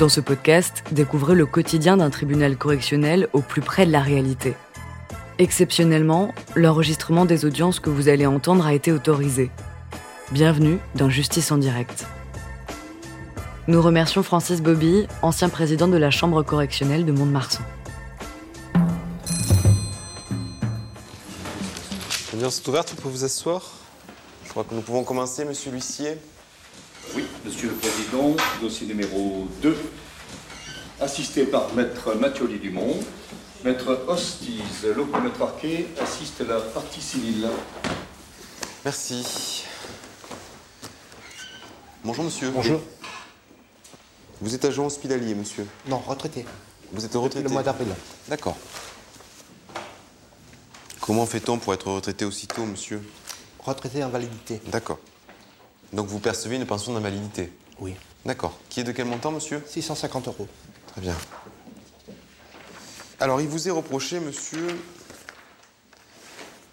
Dans ce podcast, découvrez le quotidien d'un tribunal correctionnel au plus près de la réalité. Exceptionnellement, l'enregistrement des audiences que vous allez entendre a été autorisé. Bienvenue dans Justice en direct. Nous remercions Francis Bobby, ancien président de la Chambre correctionnelle de Mont-de-Marsan. L'audience est ouverte, vous vous asseoir. Je crois que nous pouvons commencer, monsieur l'huissier. Oui, Monsieur le Président, dossier numéro 2, assisté par Maître Mathioli Dumont. Maître Hostiz, Maître Arquet, assiste la partie civile. Merci. Bonjour, monsieur. Bonjour. Vous êtes agent hospitalier, monsieur. Non, retraité. Vous êtes retraité Le mois d'avril. D'accord. Comment fait-on pour être retraité aussitôt, monsieur? Retraité invalidité. D'accord. Donc vous percevez une pension d'invalidité Oui. D'accord. Qui est de quel montant, monsieur? 650 euros. Très bien. Alors, il vous est reproché, monsieur,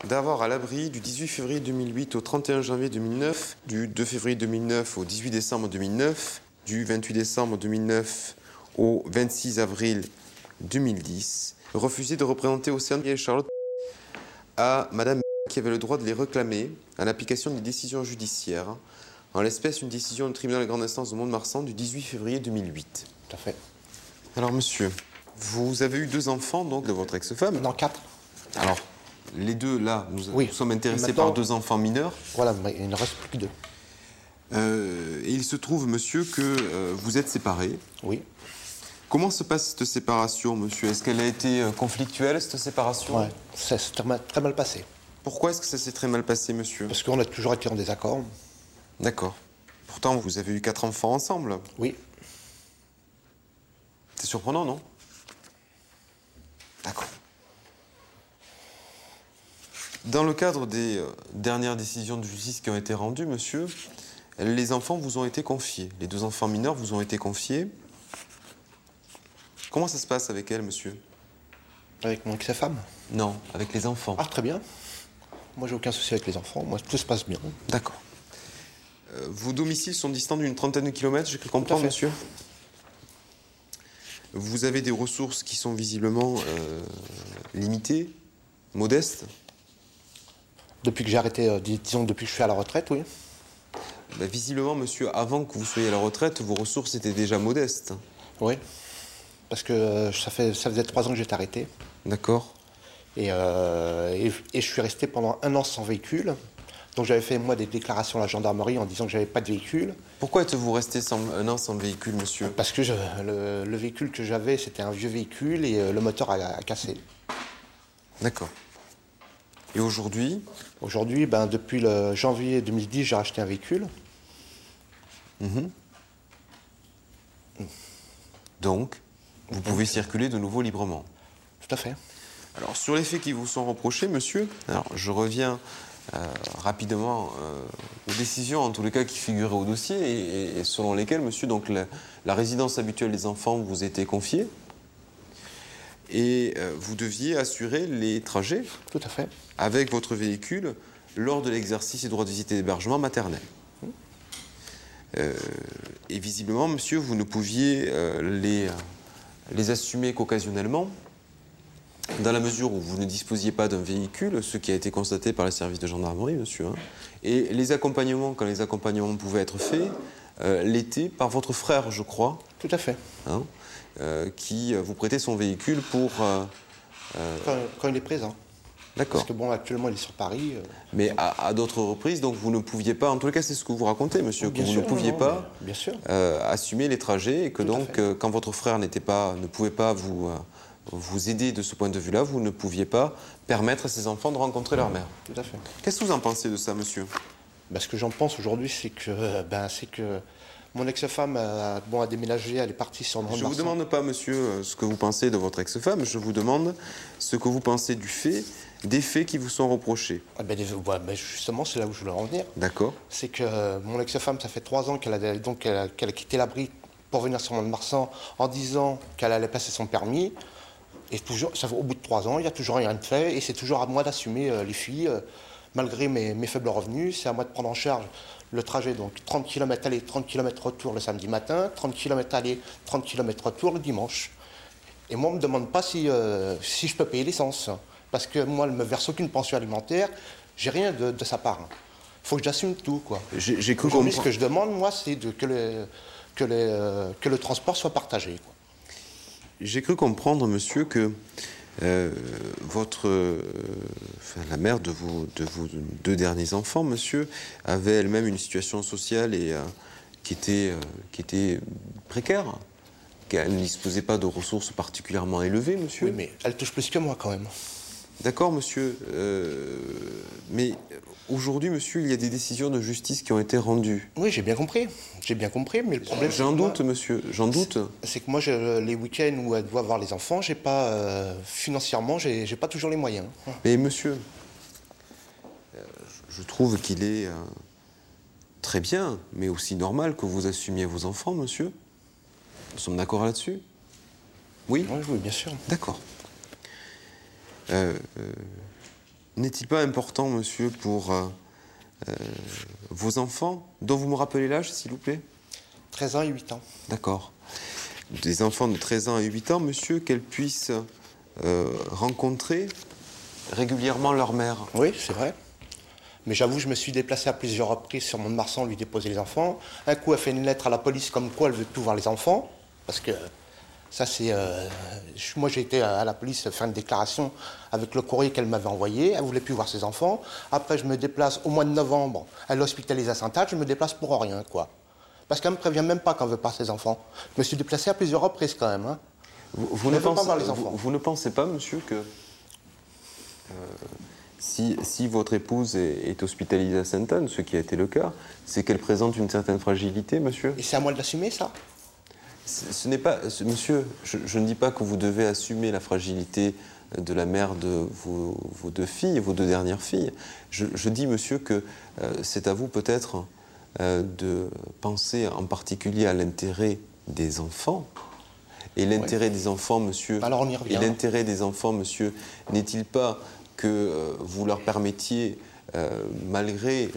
d'avoir à l'abri du 18 février 2008 au 31 janvier 2009, du 2 février 2009 au 18 décembre 2009, du 28 décembre 2009 au 26 avril 2010, refusé de représenter au sein de Charlotte à Madame qui avait le droit de les réclamer en application des décisions judiciaires, en l'espèce une décision du tribunal de grande instance de Mont-de-Marsan du 18 février 2008. Tout à fait. Alors, monsieur, vous avez eu deux enfants, donc, de votre ex-femme Non, quatre. Alors, les deux, là, nous, Oui. nous sommes intéressés par deux enfants mineurs. Voilà, mais il ne reste plus que deux. Euh, et il se trouve, monsieur, que euh, vous êtes séparés. Oui. Comment se passe cette séparation, monsieur? Est-ce qu'elle a été euh, conflictuelle, cette séparation? Ouais. Ça s'est très mal passé. Pourquoi est-ce que ça s'est très mal passé, monsieur Parce qu'on a toujours été en désaccord. D'accord. Pourtant, vous avez eu quatre enfants ensemble. Oui. C'est surprenant, non? D'accord. Dans le cadre des euh, dernières décisions de justice qui ont été rendues, monsieur, les enfants vous ont été confiés. Les deux enfants mineurs vous ont été confiés. Comment ça se passe avec elles, monsieur? Avec mon ex-femme. Non, avec les enfants. Ah, très bien. Moi, j'ai aucun souci avec les enfants. Moi, tout se passe bien. D'accord. Euh, vos domiciles sont distants d'une trentaine de kilomètres, j'ai cru comprendre, monsieur Vous avez des ressources qui sont visiblement euh, limitées, modestes. Depuis que j'ai arrêté, euh, dis- disons, depuis que je suis à la retraite, oui. Bah, visiblement, monsieur, avant que vous soyez à la retraite, vos ressources étaient déjà modestes. Oui. Parce que ça, fait, ça faisait trois ans que j'étais arrêté. D'accord Et, euh, et, et je suis resté pendant un an sans véhicule. Donc j'avais fait moi des déclarations à la gendarmerie en disant que j'avais pas de véhicule. Pourquoi êtes-vous resté sans, un an sans véhicule, monsieur? Parce que je- le, le véhicule que j'avais, c'était un vieux véhicule et euh, le moteur a, a cassé. D'accord. Et aujourd'hui? Aujourd'hui, ben, depuis le janvier 2010, j'ai racheté un véhicule. Donc, vous pouvez circuler de nouveau librement? Tout à fait. Alors, sur les faits qui vous sont reprochés, monsieur, alors, je reviens euh, rapidement euh, aux décisions, en tous les cas, qui figuraient au dossier et, et selon lesquelles, monsieur, donc, la, la résidence habituelle des enfants vous était confiée et euh, vous deviez assurer les trajets Tout à fait. avec votre véhicule lors de l'exercice des droits de visite et d'hébergement maternel. Et visiblement, monsieur, vous ne pouviez les, les assumer qu'occasionnellement, dans la mesure où vous ne disposiez pas d'un véhicule, ce qui a été constaté par les services de gendarmerie, monsieur. hein. et les accompagnements, quand les accompagnements pouvaient être faits, euh, l'été par votre frère, je crois, Tout à fait. hein, euh, qui euh, vous prêtait son véhicule pour... euh, Quand, quand il est présent. D'accord. Parce que bon, actuellement, il est sur Paris. Mais à, à d'autres reprises, donc vous ne pouviez pas, en tout cas c'est ce que vous racontez, monsieur, que Bien vous sûr, ne pouviez non, pas bien sûr. assumer les trajets et que Tout donc quand votre frère n'était pas, ne pouvait pas vous, vous aider de ce point de vue-là, vous ne pouviez pas permettre à ses enfants de rencontrer leur mère. Tout à fait. Qu'est-ce que vous en pensez de ça, monsieur? Ben, ce que j'en pense aujourd'hui, c'est que, euh, ben, c'est que mon ex-femme a, bon, a déménagé, elle est partie sur Je ne vous demande pas, monsieur, euh, ce que vous pensez de votre ex-femme, je vous demande ce que vous pensez du fait, des faits qui vous sont reprochés. Ah ben, ben, justement, c'est là où je voulais en venir. D'accord C'est que euh, mon ex-femme, ça fait trois ans qu'elle a, donc, qu'elle a, qu'elle a quitté l'abri pour venir sur Mont-de-Marsan en disant qu'elle allait passer son permis. Et toujours, ça, au bout de trois ans, il n'y a toujours rien de fait. Et c'est toujours à moi d'assumer euh, les filles. euh, malgré mes, mes faibles revenus, c'est à moi de prendre en charge le trajet, donc 30 km aller, 30 km retour le samedi matin, 30 km aller, 30 km retour le dimanche. Et moi, on ne me demande pas si, euh, si je peux payer l'essence. Parce que moi, elle ne me verse aucune pension alimentaire, j'ai rien de, de sa part. Il faut que j'assume tout. quoi. J'ai cru ce que je demande, moi, c'est que, le, que, les, que le transport soit partagé. quoi. J'ai cru comprendre, monsieur, que euh, votre, euh, enfin, la mère de vos, de vos deux derniers enfants, monsieur, avait elle-même une situation sociale et qui était, euh, qui était précaire, qu'elle ne disposait pas de ressources particulièrement élevées, monsieur? Oui, mais elle touche plus que moi quand même. D'accord, monsieur. euh, mais aujourd'hui, monsieur, il y a des décisions de justice qui ont été rendues. Oui, j'ai bien compris. J'ai bien compris, mais le problème, c'est J'en moi- doute, monsieur. J'en doute. C'est que moi, je- les week-ends où elle doit voir les enfants, j'ai pas euh, financièrement, j'ai pas toujours les moyens. Mais monsieur, euh, je trouve qu'il est euh, très bien, mais aussi normal que vous assumiez vos enfants, monsieur. Nous sommes d'accord là-dessus? Oui? Oui, oui, bien sûr. D'accord. Euh, euh, N'est-il pas important, monsieur, pour euh, vos enfants, dont vous me rappelez l'âge, s'il vous plaît? 13 ans et 8 ans. D'accord. Des enfants de 13 ans et 8 ans, monsieur, qu'elles puissent rencontrer régulièrement leur mère. Oui, c'est vrai. Mais j'avoue, je me suis déplacé à plusieurs reprises sur Mont-de-Marsan lui déposer les enfants. Un coup, elle fait une lettre à la police comme quoi elle veut plus voir les enfants. Parce que ça, c'est. euh, moi, j'ai été à la police faire une déclaration avec le courrier qu'elle m'avait envoyé. Elle voulait plus voir ses enfants. Après, je me déplace au mois de novembre. Elle est hospitalisée à Saint-Anne. Je me déplace pour rien, quoi. Parce qu'elle me prévient même pas qu'elle veut pas ses enfants. Je me suis déplacé à plusieurs reprises quand même. hein. Vous, ne ne pas pensez, voir les vous- enfants. vous ne pensez pas, monsieur, que euh, si, si votre épouse est, est hospitalisée à Sainte-Anne, ce qui a été le cas, c'est qu'elle présente une certaine fragilité, monsieur? Et c'est à moi de l'assumer, ça Ce n'est pas, monsieur, je, je ne dis pas que vous devez assumer la fragilité de la mère de vos, vos deux filles, vos deux dernières filles. Je, je dis, monsieur, que euh, c'est à vous peut-être euh, de penser en particulier à l'intérêt des enfants. Et l'intérêt des enfants, monsieur. Alors on y revient. Et l'intérêt des enfants, monsieur, n'est-il pas que euh, vous leur permettiez, malgré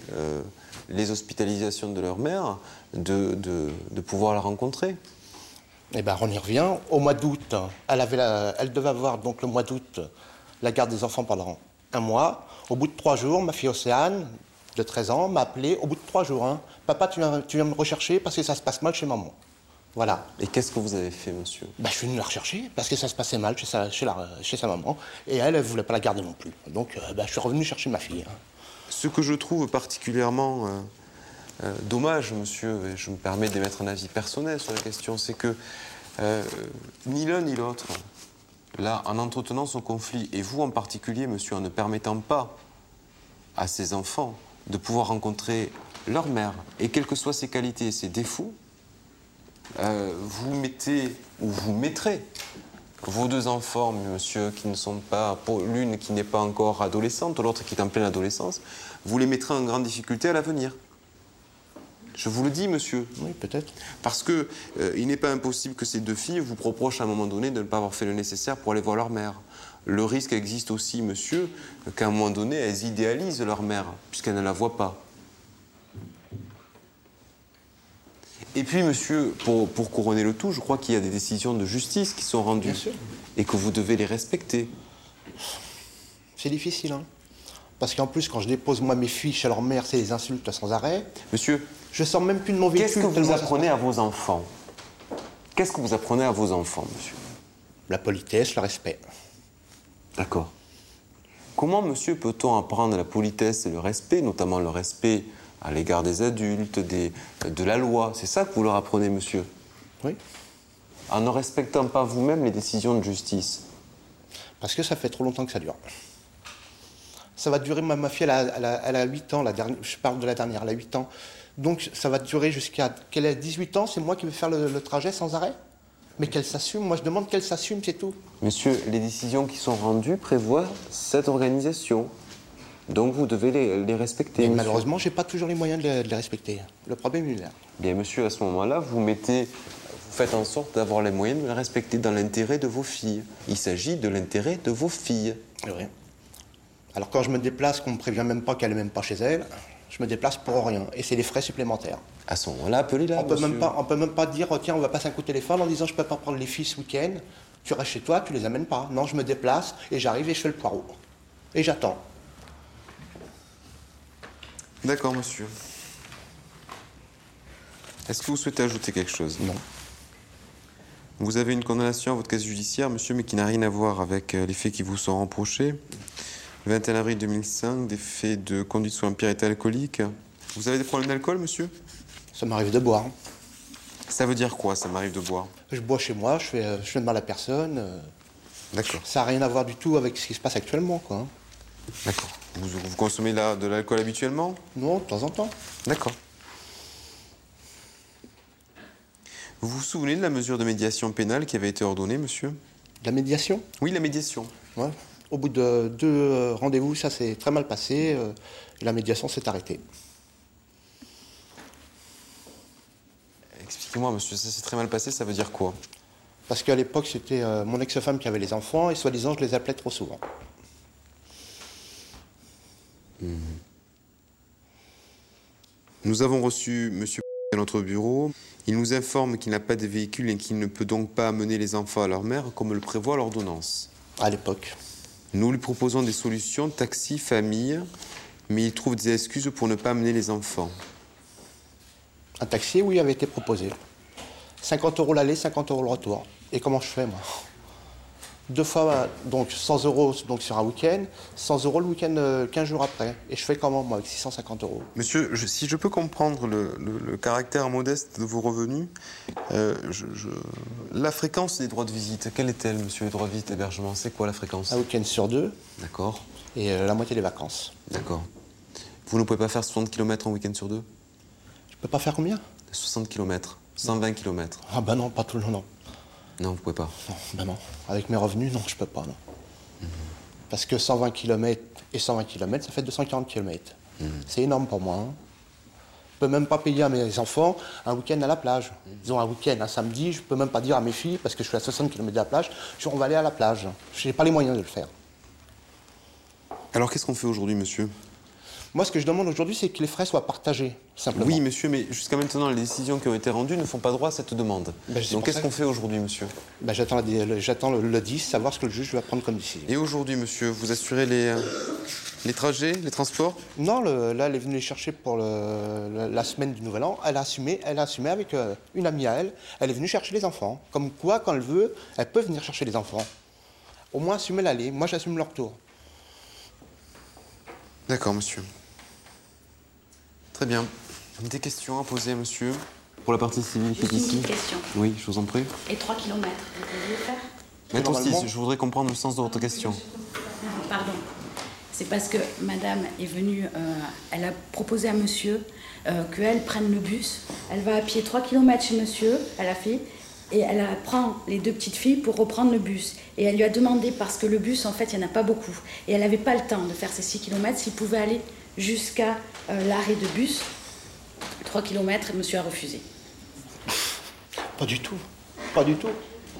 les hospitalisations de leur mère, de, de- de pouvoir la rencontrer? Eh ben, on y revient. Au mois d'août, elle, avait la- elle devait avoir donc le mois d'août la garde des enfants pendant un mois. Au bout de trois jours, ma fille Océane, de 13 ans, m'a appelé au bout de trois jours. hein, Papa, tu viens, tu viens me rechercher parce que ça se passe mal chez maman. Voilà. Et qu'est-ce que vous avez fait, monsieur? Ben, je suis venu la rechercher parce que ça se passait mal chez sa, chez la- chez sa maman. Et elle, elle ne voulait pas la garder non plus. Donc, euh, ben, je suis revenu chercher ma fille. hein. Ce que je trouve particulièrement euh, euh, dommage, monsieur, et je me permets d'émettre un avis personnel sur la question, c'est que euh, ni l'un ni l'autre, là, en entretenant son conflit, et vous en particulier, monsieur, en ne permettant pas à ses enfants de pouvoir rencontrer leur mère, et quelles que soient ses qualités et ses défauts, euh, vous mettez, ou vous mettrez, vos deux enfants, monsieur, qui ne sont pas, l'une qui n'est pas encore adolescente, l'autre qui est en pleine adolescence, vous les mettrez en grande difficulté à l'avenir. Je vous le dis, monsieur. Oui, peut-être. Parce que euh, il n'est pas impossible que ces deux filles vous reprochent à un moment donné de ne pas avoir fait le nécessaire pour aller voir leur mère. Le risque existe aussi, monsieur, qu'à un moment donné, elles idéalisent leur mère, puisqu'elles ne la voient pas. Et puis, monsieur, pour, pour couronner le tout, je crois qu'il y a des décisions de justice qui sont rendues. Bien sûr. Et que vous devez les respecter. C'est difficile. Hein. Parce qu'en plus, quand je dépose moi mes filles chez leur mère, c'est des insultes sans arrêt. Monsieur, Je sors même plus de mon véhicule. qu'est-ce que vous apprenez à vos enfants? Qu'est-ce que vous apprenez à vos enfants, monsieur? La politesse, le respect. D'accord. Comment, monsieur, peut-on apprendre la politesse et le respect, notamment le respect à l'égard des adultes, des- de la loi? C'est ça que vous leur apprenez, monsieur? Oui. En ne respectant pas vous-même les décisions de justice? Parce que ça fait trop longtemps que ça dure. Ça va durer, ma, ma fille, elle a, elle a- elle a 8 ans, la dernière, je parle de la dernière, elle a 8 ans. Donc ça va durer jusqu'à qu'elle ait 18 ans, c'est moi qui vais faire le, le trajet sans arrêt Mais qu'elle s'assume, moi je demande qu'elle s'assume, c'est tout. Monsieur, les décisions qui sont rendues prévoient cette organisation. Donc vous devez les, les respecter. Monsieur. malheureusement, j'ai pas toujours les moyens de les, de les respecter. Le problème, est là. Bien, monsieur, à ce moment-là, vous mettez, vous faites en sorte d'avoir les moyens de les respecter dans l'intérêt de vos filles. Il s'agit de l'intérêt de vos filles. Oui. Alors quand je me déplace, qu'on me prévient même pas qu'elle est même pas chez elle, je me déplace pour rien. Et c'est des frais supplémentaires. À ce moment-là, appelez-la. On peut même pas, on peut même pas dire oh, tiens on va passer un coup de téléphone en disant je peux pas prendre les filles ce week-end. Tu restes chez toi, tu les amènes pas. Non, je me déplace et j'arrive et je fais le poireau. Et j'attends. D'accord, monsieur. Est-ce que vous souhaitez ajouter quelque chose? Non. Vous avez une condamnation à votre casier judiciaire, monsieur, mais qui n'a rien à voir avec euh, les faits qui vous sont reprochés. Le 21 avril 2005, des faits de conduite sous empire et alcoolique. Vous avez des problèmes d'alcool, monsieur? Ça m'arrive de boire. Ça veut dire quoi, ça m'arrive de boire? Je bois chez moi, je fais, euh, je fais de mal à personne. euh, D'accord, Ça n'a rien à voir du tout avec ce qui se passe actuellement, quoi. hein. d'accord. Vous, vous consommez de l'alcool habituellement? Non, de temps en temps. D'accord. Vous vous souvenez de la mesure de médiation pénale qui avait été ordonnée, monsieur? La médiation? Oui, la médiation. Ouais. Au bout de deux euh, rendez-vous, ça s'est très mal passé. euh, et la médiation s'est arrêtée. Expliquez-moi, monsieur, ça s'est très mal passé, ça veut dire quoi? Parce qu'à l'époque, c'était euh, mon ex-femme qui avait les enfants et soi-disant, je les appelais trop souvent. Nous avons reçu monsieur à notre bureau. Il nous informe qu'il n'a pas de véhicule et qu'il ne peut donc pas amener les enfants à leur mère comme le prévoit l'ordonnance. À l'époque. Nous lui proposons des solutions, taxi, famille, mais il trouve des excuses pour ne pas amener les enfants. Un taxi, oui, avait été proposé. 50 euros l'aller, 50 euros le retour. Et comment je fais, moi? Deux fois, donc 100 euros donc sur un week-end, 100 euros le week-end euh, 15 jours après. Et je fais comment, moi, avec 650 euros? Monsieur, je- si je peux comprendre le, le- le caractère modeste de vos revenus, euh, je- je- la fréquence des droits de visite, quelle est-elle, monsieur, les droits de visite hébergement C'est quoi la fréquence? Un week-end sur deux D'accord, et euh, la moitié des vacances. d'accord. Vous ne pouvez pas faire 60 km en week-end sur deux? Je peux pas faire combien? 60 km, 120 km. Ah bah non, pas tout le long, non. Non, vous pouvez pas. Non, non. Avec mes revenus, non, je peux pas, non. Parce que 120 km et 120 km, ça fait 240 km. C'est énorme pour moi. hein. Je peux même pas payer à mes enfants un week-end à la plage. Disons un week-end, un samedi, je peux même pas dire à mes filles, parce que je suis à 60 km de la plage, je on va aller à la plage. Je n'ai pas les moyens de le faire. Alors qu'est-ce qu'on fait aujourd'hui, monsieur? Moi, ce que je demande aujourd'hui, c'est que les frais soient partagés, simplement. Oui, monsieur, mais jusqu'à maintenant, les décisions qui ont été rendues ne font pas droit à cette demande. Ben, Donc qu'est-ce qu'on fait aujourd'hui, monsieur Ben, j'attends le, j'attends le, le 10, savoir ce que le juge va prendre comme décision. Et aujourd'hui, monsieur, vous assurez les, euh, les trajets, les transports? Non, le- là, elle est venue les chercher pour le- la, la semaine du Nouvel An. Elle a assumé, elle a assumé avec euh, une amie à elle. Elle est venue chercher les enfants. Comme quoi, quand elle veut, elle peut venir chercher les enfants. Au moins, assumer l'aller. Moi, j'assume leur retour. D'accord, monsieur. Très bien. Des questions à poser, monsieur Pour la partie civile qui est une ici petite question. Oui, je vous en prie. Et 3 km, vous pouvez le faire Normalement- Hostiz, je voudrais comprendre le sens de votre question. Pardon. C'est parce que madame est venue, euh, elle a proposé à monsieur euh, qu'elle prenne le bus. Elle va à pied 3 km chez monsieur, à la fille, et elle prend les deux petites filles pour reprendre le bus. Et elle lui a demandé, parce que le bus, en fait, il n'y en a pas beaucoup, et elle n'avait pas le temps de faire ces 6 km, s'il pouvait aller jusqu'à euh, l'arrêt de bus. 3 km, et monsieur a refusé. Pas du tout. Pas du tout.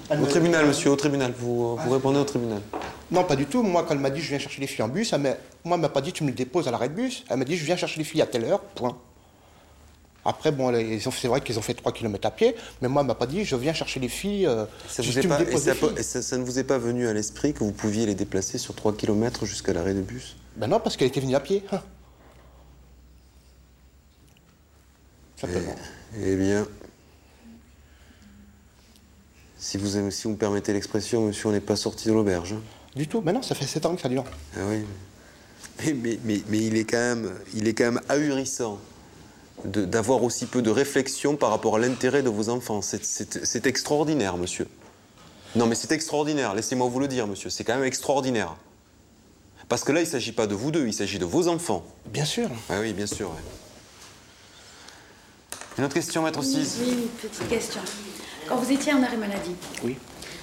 Elle Au tribunal, monsieur, au tribunal. Vous, vous répondez au tribunal. Non, pas du tout. Moi, quand elle m'a dit je viens chercher les filles en bus, elle m'a... moi, elle m'a pas dit tu me le déposes à l'arrêt de bus. Elle m'a dit je viens chercher les filles à telle heure, point. Après, bon, elle- ils ont- c'est vrai qu'ils ont fait 3 km à pied, mais moi, elle m'a pas dit je viens chercher les filles. euh, Ça, juste vous est tu me pas- et déposes ça, les filles. et ça- ça ne vous est pas venu à l'esprit que vous pouviez les déplacer sur 3 km jusqu'à l'arrêt de bus? Ben non, parce qu'elle était venue à pied. Simplement. Eh bien, si vous, aimez- si vous me permettez l'expression, monsieur, on n'est pas sorti de l'auberge. hein. Du tout. Mais non, ça fait 7 ans que ça dure. Ah oui. Mais, mais, mais, mais il, est quand même, il est quand même ahurissant d'avoir aussi peu de réflexion par rapport à l'intérêt de vos enfants. C'est- extraordinaire, monsieur. Non, mais c'est extraordinaire. Laissez-moi vous le dire, monsieur. C'est quand même extraordinaire. Parce que là, il ne s'agit pas de vous deux, il s'agit de vos enfants. Bien sûr. Ah oui, bien sûr. ouais. Une autre question, maître Six Oui, une petite question. Quand vous étiez en arrêt maladie, Oui.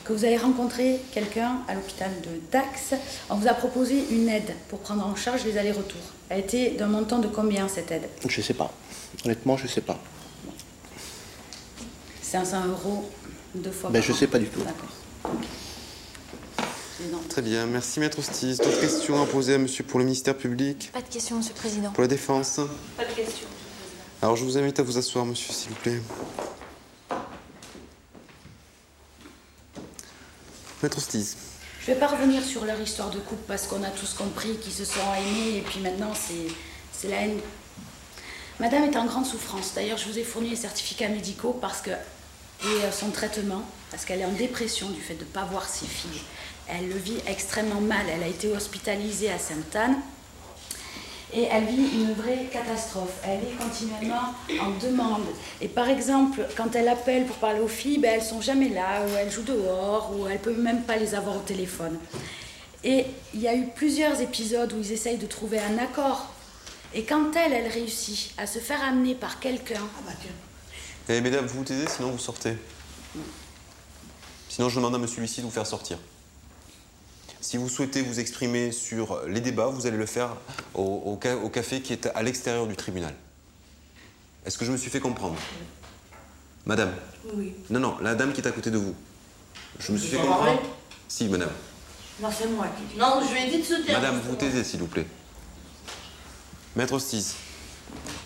que vous avez rencontré quelqu'un à l'hôpital de Dax, on vous a proposé une aide pour prendre en charge les allers-retours. Elle était d'un montant de combien cette aide? Je sais pas. Honnêtement, je sais pas. 500 euros deux fois Ben, par je an. sais pas du tout. D'accord. Très bien, merci Maître Ostiz. D'autres questions à poser à Monsieur pour le ministère public? Pas de questions, Monsieur le Président. Pour la défense? Pas de questions. Alors je vous invite à vous asseoir, Monsieur, s'il vous plaît. Maître Ostiz. Je vais pas revenir sur leur histoire de couple parce qu'on a tous compris qu'ils se sont aimés et puis maintenant c'est, c'est la haine. Madame est en grande souffrance. D'ailleurs, je vous ai fourni les certificats médicaux parce que et euh, son traitement, parce qu'elle est en dépression du fait de ne pas voir ses filles. Elle le vit extrêmement mal. Elle a été hospitalisée à Sainte-Anne et elle vit une vraie catastrophe. Elle est continuellement en demande. Et par exemple, quand elle appelle pour parler aux filles, ben, elles sont jamais là, ou elles jouent dehors, ou elle peut même pas les avoir au téléphone. Et il y a eu plusieurs épisodes où ils essayent de trouver un accord. Et quand elle, elle réussit à se faire amener par quelqu'un, Eh, mesdames, vous vous taisez, sinon vous sortez. Sinon, je demande à Monsieur Lucie de vous faire sortir. Si vous souhaitez vous exprimer sur les débats, vous allez le faire au, au ca- au café qui est à l'extérieur du tribunal. Est-ce que je me suis fait comprendre? Madame? Oui. Non, non, la dame qui est à côté de vous. Je me suis fait Vous comprendre parlez Si, madame. Non, c'est moi qui. Non, je lui ai dit de se taire. Madame, vous vous taisez, s'il vous plaît. Maître Ostiz.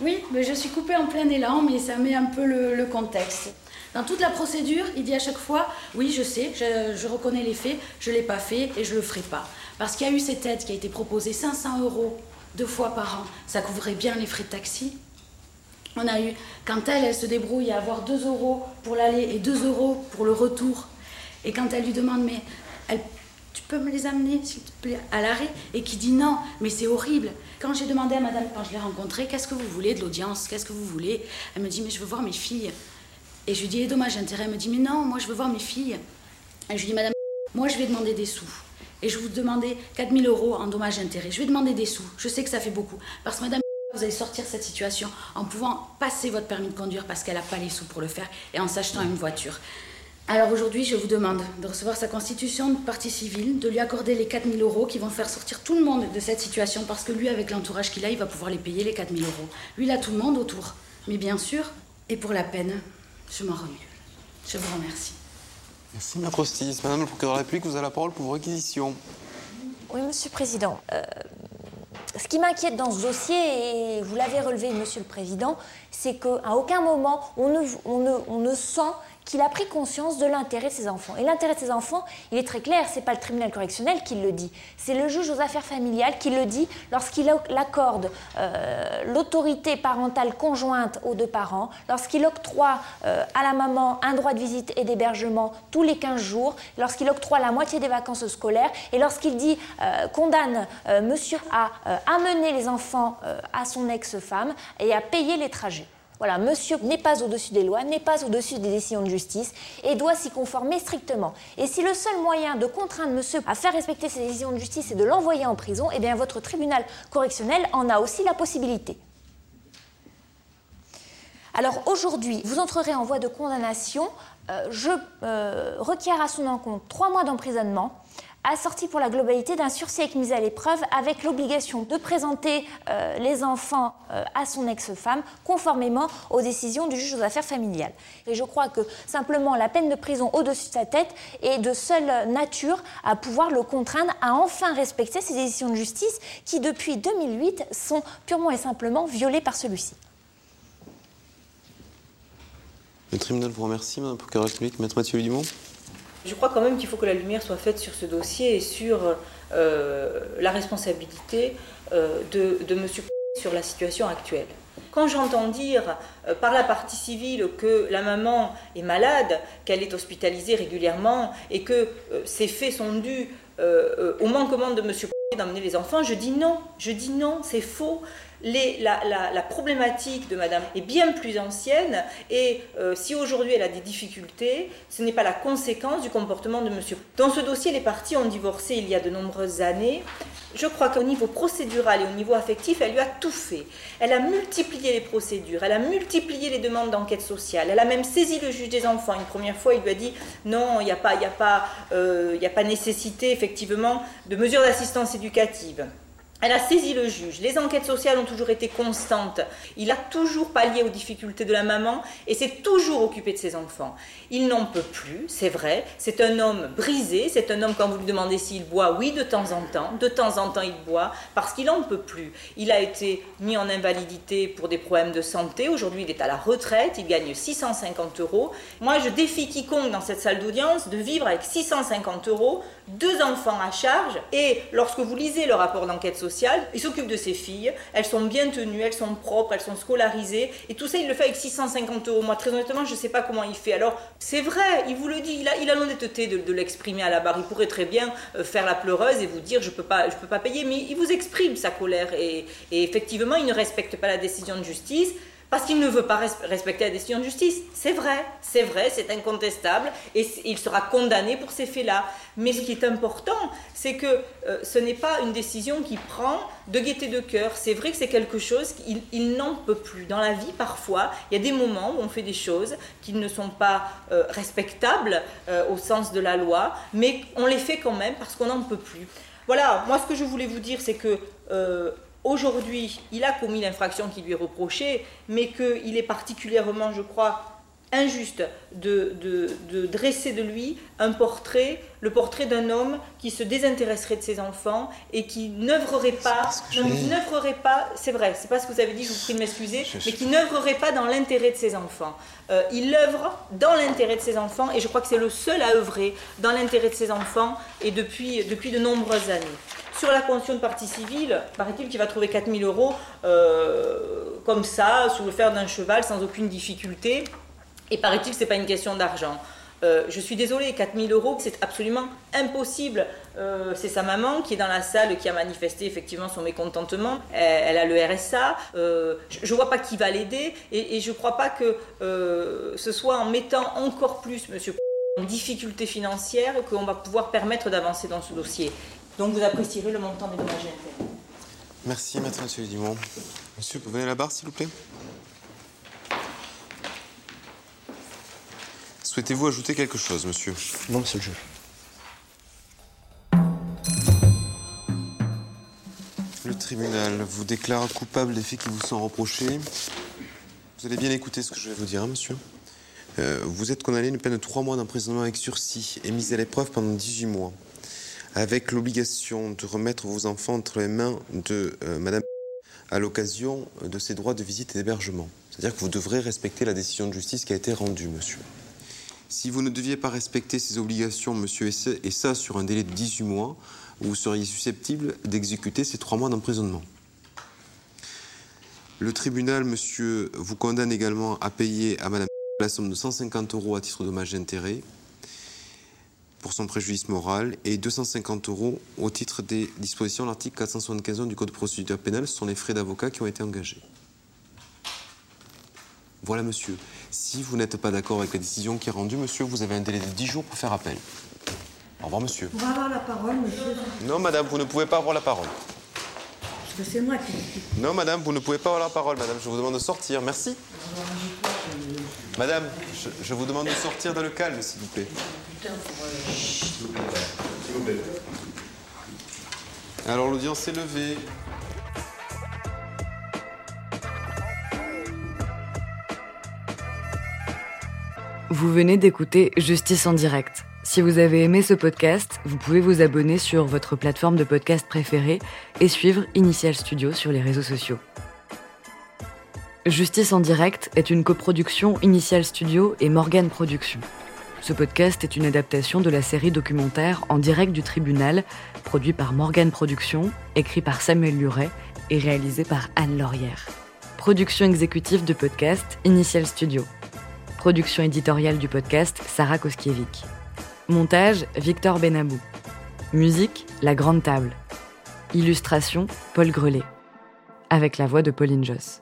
Oui, mais je suis coupée en plein élan, mais ça met un peu le, le contexte. Dans toute la procédure, il dit à chaque fois Oui, je sais, je, reconnais les faits, je ne l'ai pas fait et je ne le ferai pas. Parce qu'il y a eu cette aide qui a été proposée 500 euros deux fois par an. Ça couvrait bien les frais de taxi. On a eu, quand elle, elle se débrouille à avoir 2 euros pour l'aller et 2 euros pour le retour. Et quand elle lui demande Mais tu peux me les amener, s'il te plaît, à l'arrêt? Et qui dit non, mais c'est horrible. Quand j'ai demandé à madame, quand je l'ai rencontrée, qu'est-ce que vous voulez de l'audience? Qu'est-ce que vous voulez? Elle me dit, mais je veux voir mes filles. Et je lui dis, et dommage intérêt. Elle me dit, mais non, moi je veux voir mes filles. Et je lui dis, madame, moi je vais demander des sous. Et je vous demandais 4000 euros en dommages intérêts. Je vais demander des sous. Je sais que ça fait beaucoup. Parce que madame, vous allez sortir cette situation en pouvant passer votre permis de conduire parce qu'elle n'a pas les sous pour le faire et en s'achetant une voiture. Alors aujourd'hui, je vous demande de recevoir sa constitution de partie civile, de lui accorder les 4000 euros qui vont faire sortir tout le monde de cette situation parce que lui, avec l'entourage qu'il a, il va pouvoir les payer les 4000 euros. Lui, il a tout le monde autour. Mais bien sûr, et pour la peine, je m'en remue. Je vous remercie. Merci, Maître Ostiz. Madame le procureur de la République, vous avez la parole pour vos réquisitions. Oui, Monsieur le Président. Euh, ce qui m'inquiète dans ce dossier, et vous l'avez relevé, Monsieur le Président, c'est qu'à aucun moment on ne, sent qu'il a pris conscience de l'intérêt de ses enfants. Et l'intérêt de ses enfants, il est très clair, c'est pas le tribunal correctionnel qui le dit, c'est le juge aux affaires familiales qui le dit lorsqu'il accorde euh, l'autorité parentale conjointe aux deux parents, lorsqu'il octroie euh, à la maman un droit de visite et d'hébergement tous les 15 jours, lorsqu'il octroie la moitié des vacances scolaires et lorsqu'il dit euh, condamne monsieur à amener les enfants à son ex-femme et à payer les trajets. Voilà, monsieur n'est pas au-dessus des lois, n'est pas au-dessus des décisions de justice et doit s'y conformer strictement. Et si le seul moyen de contraindre monsieur à faire respecter ces décisions de justice est de l'envoyer en prison, eh bien votre tribunal correctionnel en a aussi la possibilité. Alors aujourd'hui, vous entrerez en voie de condamnation. Euh, je euh, requiers à son encontre trois mois d'emprisonnement, assorti pour la globalité d'un sursis avec mise à l'épreuve, avec l'obligation de présenter euh, les enfants euh, à son ex-femme, conformément aux décisions du juge aux affaires familiales. Et je crois que simplement la peine de prison au-dessus de sa tête est de seule nature à pouvoir le contraindre à enfin respecter ces décisions de justice qui, depuis 2008, sont purement et simplement violées par celui-ci. Le tribunal vous remercie, Madame procureur. Maître Mathieu Dumont. Je crois quand même qu'il faut que la lumière soit faite sur ce dossier et sur euh, la responsabilité euh, de, de M. sur la situation actuelle. Quand j'entends dire euh, par la partie civile que la maman est malade, qu'elle est hospitalisée régulièrement et que ces faits sont dus au manquement de M. d'emmener les enfants, je dis non, je dis non, c'est faux. La, problématique de Madame est bien plus ancienne et euh, si aujourd'hui elle a des difficultés, ce n'est pas la conséquence du comportement de Monsieur. Dans ce dossier, les parties ont divorcé il y a de nombreuses années. Je crois qu'au niveau procédural et au niveau affectif, elle lui a tout fait. Elle a multiplié les procédures, elle a multiplié les demandes d'enquête sociale, elle a même saisi le juge des enfants. Une première fois, il lui a dit non, il n'y a, euh, a pas nécessité effectivement de mesures d'assistance éducative. Elle a saisi le juge. Les enquêtes sociales ont toujours été constantes. Il a toujours pallié aux difficultés de la maman et s'est toujours occupé de ses enfants. Il n'en peut plus, c'est vrai. C'est un homme brisé. C'est un homme, quand vous lui demandez s'il boit, oui, de temps en temps. De temps en temps, il boit parce qu'il n'en peut plus. Il a été mis en invalidité pour des problèmes de santé. Aujourd'hui, il est à la retraite. Il gagne 650 euros. Moi, je défie quiconque dans cette salle d'audience de vivre avec 650 euros, deux enfants à charge. Et lorsque vous lisez le rapport d'enquête sociale, il s'occupe de ses filles, elles sont bien tenues, elles sont propres, elles sont scolarisées, et tout ça il le fait avec 650 euros. Moi très honnêtement je ne sais pas comment il fait. Alors c'est vrai, il vous le dit, il a, l'honnêteté de, l'exprimer à la barre. Il pourrait très bien euh, faire la pleureuse et vous dire je ne peux, pas, peux pas payer, mais il vous exprime sa colère, et effectivement il ne respecte pas la décision de justice parce qu'il ne veut pas respecter la décision de justice. C'est vrai, c'est vrai, c'est incontestable, et il sera condamné pour ces faits-là. Mais ce qui est important, c'est que euh, ce n'est pas une décision qu'il prend de gaieté de cœur. C'est vrai que c'est quelque chose qu'il n'en peut plus. Dans la vie, parfois, il y a des moments où on fait des choses qui ne sont pas euh, respectables euh, au sens de la loi, mais on les fait quand même parce qu'on n'en peut plus. Voilà, moi ce que je voulais vous dire, c'est que Aujourd'hui, il a commis l'infraction qui lui est reprochée, mais qu'il est particulièrement, je crois, injuste de, dresser de lui un portrait, le portrait d'un homme qui se désintéresserait de ses enfants et qui n'œuvrerait pas, n'œuvrerait pas, c'est vrai, c'est pas ce que vous avez dit, je vous prie de m'excuser, mais qui n'œuvrerait pas dans l'intérêt de ses enfants. Euh, il œuvre dans l'intérêt de ses enfants et je crois que c'est le seul à œuvrer dans l'intérêt de ses enfants et depuis, depuis de nombreuses années. Sur la convention de partie civile, paraît-il qu'il va trouver 4000 euros euh, comme ça, sur le fer d'un cheval, sans aucune difficulté. Et paraît-il que ce n'est pas une question d'argent. Euh, je suis désolée, 4000 euros, c'est absolument impossible. Euh, c'est sa maman qui est dans la salle qui a manifesté effectivement son mécontentement. Elle, a le RSA. je ne vois pas qui va l'aider et, je ne crois pas que ce soit en mettant encore plus Monsieur en difficulté financière qu'on va pouvoir permettre d'avancer dans ce dossier. Donc vous apprécierez le montant des dommages et Merci, maître Monsieur Dumont. Monsieur, vous venez à la barre, s'il vous plaît Souhaitez-vous ajouter quelque chose, monsieur? Non, monsieur le juge. Le tribunal vous déclare coupable des faits qui vous sont reprochés. Vous allez bien écouter ce que je vais vous dire, hein, monsieur. Euh, vous êtes condamné à une peine de 3 mois d'emprisonnement avec sursis et mise à l'épreuve pendant 18 mois avec l'obligation de remettre vos enfants entre les mains de euh, Madame à l'occasion de ses droits de visite et d'hébergement. C'est-à-dire que vous devrez respecter la décision de justice qui a été rendue, monsieur. Si vous ne deviez pas respecter ces obligations, monsieur, et ça sur un délai de 18 mois, vous seriez susceptible d'exécuter ces trois mois d'emprisonnement. Le tribunal, monsieur, vous condamne également à payer à madame la somme de 150 euros à titre de dommage d'intérêt pour son préjudice moral et 250 euros au titre des dispositions de l'article 475 du Code de procédure pénale. Ce sont les frais d'avocat qui ont été engagés. Voilà, monsieur. Si vous n'êtes pas d'accord avec la décision qui est rendue, monsieur, vous avez un délai de 10 jours pour faire appel. Au revoir, monsieur. Vous pouvez avoir la parole, monsieur Non, madame, vous ne pouvez pas avoir la parole. C'est moi qui. Non, madame, vous ne pouvez pas avoir la parole, madame. Je vous demande de sortir. Merci. Madame, je, vous demande de sortir dans le calme, s'il vous plaît. S'il vous plaît. Alors l'audience est levée. Vous venez d'écouter Justice en direct. Si vous avez aimé ce podcast, vous pouvez vous abonner sur votre plateforme de podcast préférée et suivre Initial Studio sur les réseaux sociaux. Justice en direct est une coproduction Initial Studio et Morgan Productions. Ce podcast est une adaptation de la série documentaire En direct du tribunal, produit par Morgan Productions, écrit par Samuel Luret et réalisé par Anne Laurière. Production exécutive du podcast Initial Studio. Production éditoriale du podcast Sarah Koskiewicz. Montage Victor Benabou. Musique La Grande Table. Illustration Paul Grelet. Avec la voix de Pauline Joss.